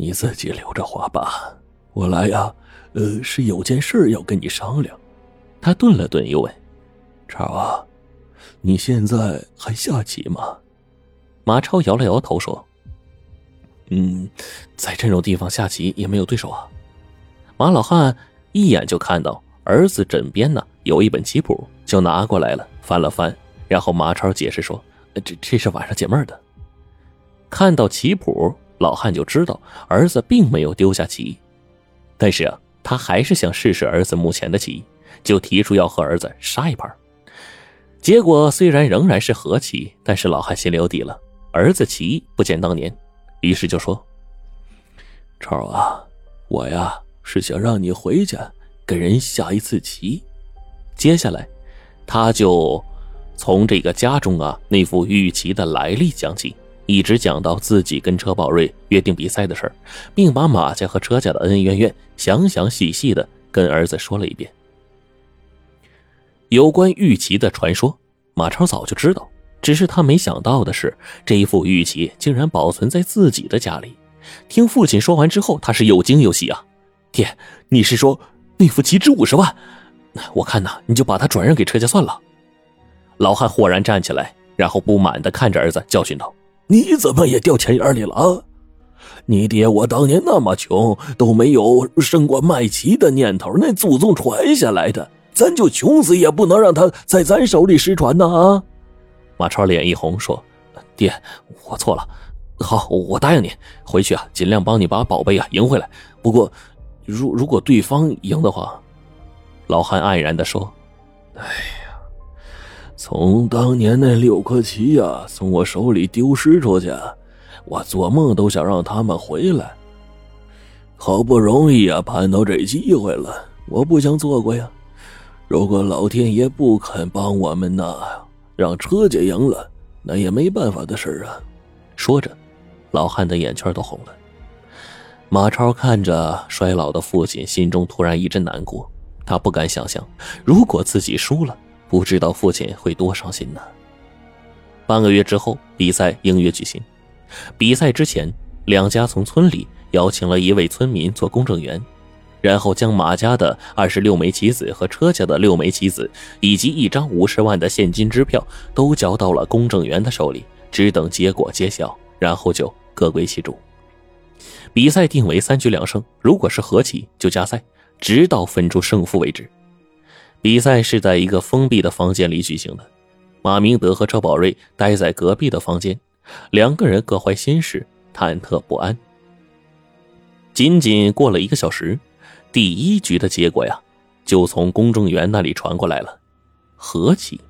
你自己留着花吧。我来呀，呃，是有件事要跟你商量。他顿了顿，又问：“超啊，你现在还下棋吗？”马超摇了摇头说：“嗯，在这种地方下棋也没有对手啊。”马老汉一眼就看到儿子枕边呢有一本棋谱，就拿过来了，翻了翻，然后马超解释说：“这这是晚上解闷的。”看到棋谱，老汉就知道儿子并没有丢下棋。但是啊，他还是想试试儿子目前的棋，就提出要和儿子杀一盘。结果虽然仍然是和棋，但是老汉心里有底了，儿子棋不见当年，于是就说：“超啊，我呀是想让你回家跟人下一次棋。”接下来，他就从这个家中啊那副玉棋的来历讲起。一直讲到自己跟车宝瑞约定比赛的事儿，并把马家和车家的恩恩怨怨详详细细的跟儿子说了一遍。有关玉琪的传说，马超早就知道，只是他没想到的是，这一副玉琪竟然保存在自己的家里。听父亲说完之后，他是又惊又喜啊！爹，你是说那副棋值五十万？我看呐，你就把它转让给车家算了。老汉豁然站起来，然后不满的看着儿子，教训道。你怎么也掉钱眼里了啊？你爹我当年那么穷，都没有生过卖棋的念头，那祖宗传下来的，咱就穷死也不能让他在咱手里失传呐！啊！马超脸一红说：“爹，我错了，好，我答应你，回去啊，尽量帮你把宝贝啊赢回来。不过，如如果对方赢的话，老汉黯然的说：‘哎。’”从当年那六颗棋呀，从我手里丢失出去，我做梦都想让他们回来。好不容易呀，盼到这机会了，我不想错过呀。如果老天爷不肯帮我们呐，让车家赢了，那也没办法的事啊。说着，老汉的眼圈都红了。马超看着衰老的父亲，心中突然一阵难过。他不敢想象，如果自己输了。不知道父亲会多伤心呢。半个月之后，比赛应约举行。比赛之前，两家从村里邀请了一位村民做公证员，然后将马家的二十六枚棋子和车家的六枚棋子，以及一张五十万的现金支票，都交到了公证员的手里，只等结果揭晓，然后就各归其主。比赛定为三局两胜，如果是和棋就加赛，直到分出胜负为止。比赛是在一个封闭的房间里举行的，马明德和车宝瑞待在隔壁的房间，两个人各怀心事，忐忑不安。仅仅过了一个小时，第一局的结果呀，就从公证员那里传过来了，和棋。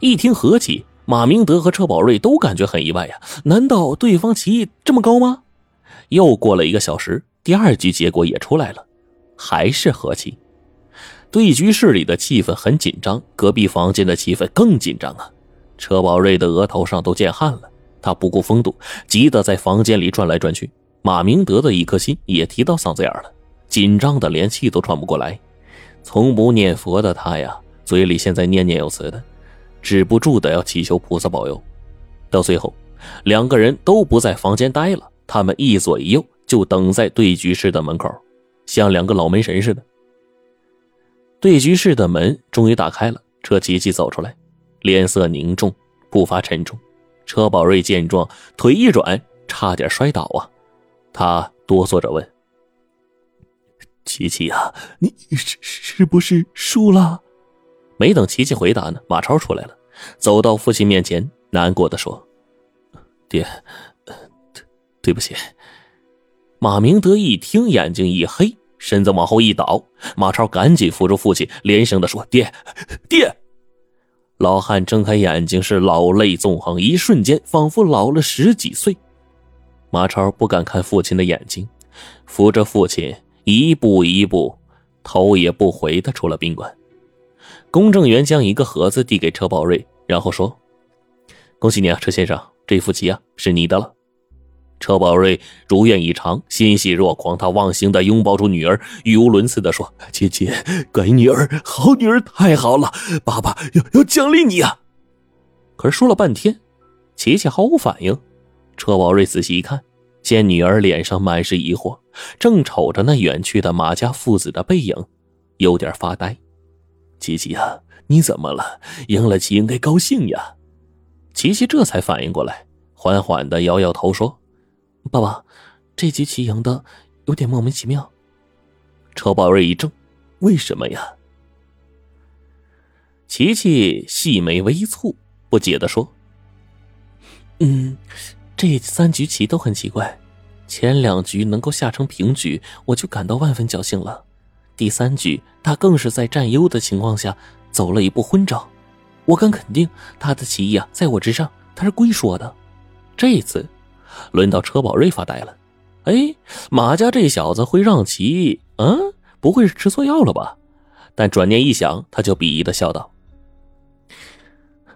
一听和棋，马明德和车宝瑞都感觉很意外呀，难道对方棋艺这么高吗？又过了一个小时，第二局结果也出来了，还是和棋。对局室里的气氛很紧张，隔壁房间的气氛更紧张啊！车宝瑞的额头上都见汗了，他不顾风度，急得在房间里转来转去。马明德的一颗心也提到嗓子眼了，紧张的连气都喘不过来。从不念佛的他呀，嘴里现在念念有词的，止不住的要祈求菩萨保佑。到最后，两个人都不在房间待了，他们一左一右就等在对局室的门口，像两个老门神似的。对局室的门终于打开了，车琪琪走出来，脸色凝重，步伐沉重。车宝瑞见状，腿一软，差点摔倒啊！他哆嗦着问：“琪琪呀，你是是不是输了？”没等琪琪回答呢，马超出来了，走到父亲面前，难过的说：“爹，对对不起。”马明德一听，眼睛一黑。身子往后一倒，马超赶紧扶住父亲，连声的说：“爹，爹！”老汉睁开眼睛，是老泪纵横，一瞬间仿佛老了十几岁。马超不敢看父亲的眼睛，扶着父亲一步一步，头也不回的出了宾馆。公证员将一个盒子递给车宝瑞，然后说：“恭喜你啊，车先生，这副棋啊是你的了。”车宝瑞如愿以偿，欣喜若狂。他忘形的拥抱住女儿，语无伦次的说：“琪琪，乖女儿，好女儿，太好了！爸爸要要奖励你呀！”可是说了半天，琪琪毫无反应。车宝瑞仔细一看，见女儿脸上满是疑惑，正瞅着那远去的马家父子的背影，有点发呆。琪琪呀，你怎么了？赢了棋应该高兴呀。琪琪这才反应过来，缓缓的摇摇头说：“爸爸，这局棋赢的有点莫名其妙。”车宝瑞一怔：“为什么呀？”琪琪细眉微蹙，不解的说：“嗯，这三局棋都很奇怪，前两局能够下成平局，我就感到万分侥幸了。第三局他更是在占优的情况下走了一步昏招，我敢肯定他的棋艺啊在我之上，他是故意说的。这一次轮到车宝瑞发呆了，哎，马家这小子会让棋，嗯，不会是吃错药了吧？但转念一想，他就鄙夷的笑道。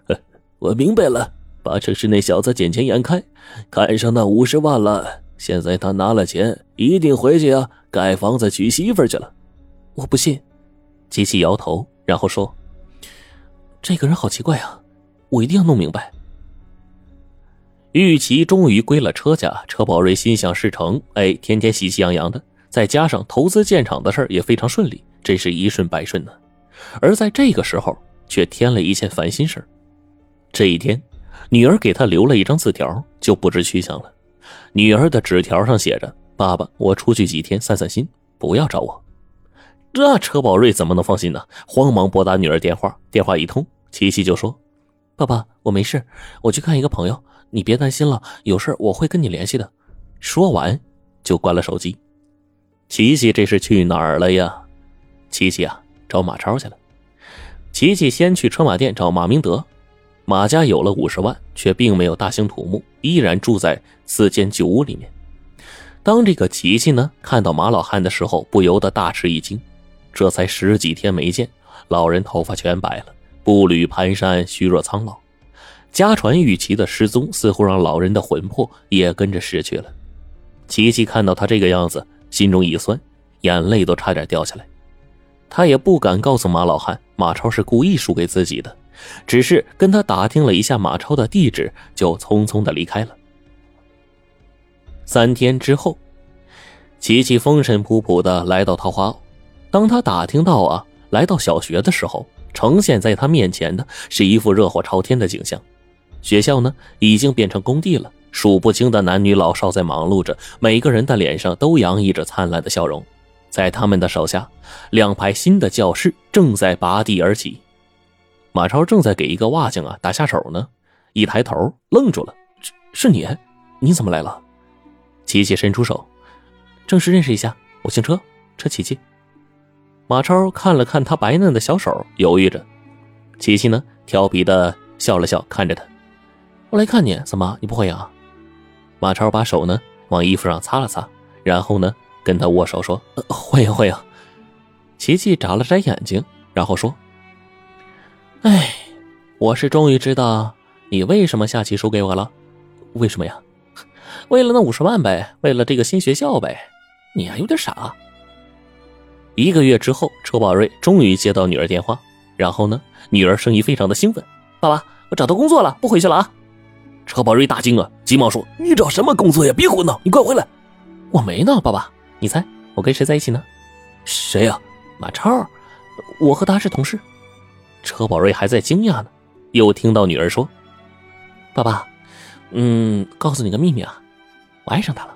我明白了，八成是那小子见钱眼开，看上那五十万了。现在他拿了钱，一定回去啊，盖房子娶媳妇去了。我不信。机器摇头，然后说：“这个人好奇怪啊，我一定要弄明白。”玉琪终于归了车家，车宝瑞心想事成，哎，天天喜气洋洋的，再加上投资建厂的事也非常顺利，真是一顺百顺呢。而在这个时候，却添了一件烦心事这一天，女儿给他留了一张字条，就不知去向了。女儿的纸条上写着：“爸爸，我出去几天散散心，不要找我。”这车宝瑞怎么能放心呢？慌忙拨打女儿电话，电话一通，琪琪就说：“爸爸，我没事，我去看一个朋友，你别担心了，有事我会跟你联系的。”说完就关了手机。琪琪这是去哪儿了呀？琪琪啊，找马超去了。琪琪先去车马店找马明德。马家有了五十万，却并没有大兴土木，依然住在四间旧屋里面。当这个琪琪呢看到马老汉的时候，不由得大吃一惊。这才十几天没见，老人头发全白了，步履蹒跚，虚弱苍老。家传玉琪的失踪，似乎让老人的魂魄也跟着失去了。琪琪看到他这个样子，心中一酸，眼泪都差点掉下来。他也不敢告诉马老汉，马超是故意输给自己的。只是跟他打听了一下马超的地址，就匆匆的离开了。三天之后，琪琪风尘仆仆的来到桃花坳。当他打听到啊，来到小学的时候，呈现在他面前的是一副热火朝天的景象。学校呢，已经变成工地了，数不清的男女老少在忙碌着，每个人的脸上都洋溢着灿烂的笑容。在他们的手下，两排新的教室正在拔地而起。马超正在给一个瓦匠啊打下手呢，一抬头愣住了：“是是你？你怎么来了？”琪琪伸出手：“正式认识一下，我姓车，车琪琪。”马超看了看他白嫩的小手，犹豫着。琪琪呢，调皮的笑了笑，看着他：“我来看你，怎么你不会啊？”马超把手呢往衣服上擦了擦，然后呢跟他握手说：“会啊会啊。”琪琪眨了眨眼睛，然后说。哎，我是终于知道你为什么下棋输给我了。为什么呀？为了那五十万呗，为了这个新学校呗。你啊，有点傻。一个月之后，车宝瑞终于接到女儿电话，然后呢，女儿声音非常的兴奋：“爸爸，我找到工作了，不回去了啊！”车宝瑞大惊啊，急忙说：“你找什么工作呀？别胡闹，你快回来！”我没闹，爸爸，你猜我跟谁在一起呢？谁呀？马超，我和他是同事。车宝瑞还在惊讶呢，又听到女儿说：“爸爸，嗯，告诉你个秘密啊，我爱上他了。”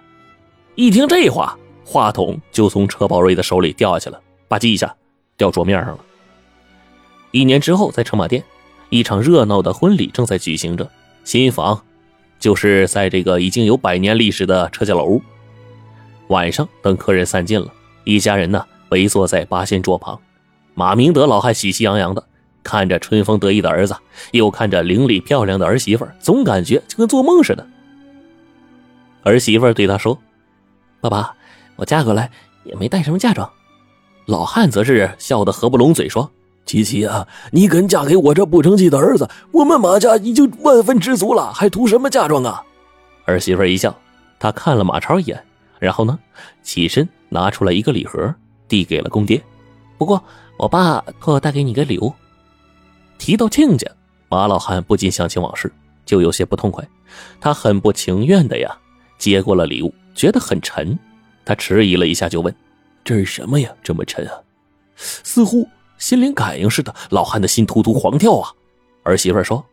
一听这话，话筒就从车宝瑞的手里掉下去了，吧唧一下掉桌面上了。一年之后，在车马店，一场热闹的婚礼正在举行着。新房就是在这个已经有百年历史的车家老屋。晚上，等客人散尽了，一家人呢围坐在八仙桌旁，马明德老汉喜气洋洋的。看着春风得意的儿子，又看着伶俐漂亮的儿媳妇，总感觉就跟做梦似的。儿媳妇对他说：“爸爸，我嫁过来也没带什么嫁妆。”老汉则是笑得合不拢嘴，说：“琪琪啊，你肯嫁给我这不成器的儿子，我们马家已经万分知足了，还图什么嫁妆啊？”儿媳妇一笑，她看了马超一眼，然后呢，起身拿出了一个礼盒，递给了公爹。不过，我爸托我带给你个礼物。提到亲家，马老汉不禁想起往事，就有些不痛快。他很不情愿的呀，接过了礼物，觉得很沉。他迟疑了一下，就问：“这是什么呀？这么沉啊？”似乎心灵感应似的，老汉的心突突狂跳啊！儿媳妇说：“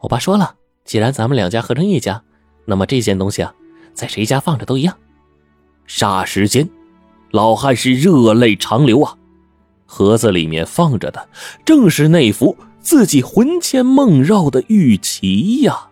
我爸说了，既然咱们两家合成一家，那么这件东西啊，在谁家放着都一样。”霎时间，老汉是热泪长流啊！盒子里面放着的正是那幅自己魂牵梦绕的玉旗呀。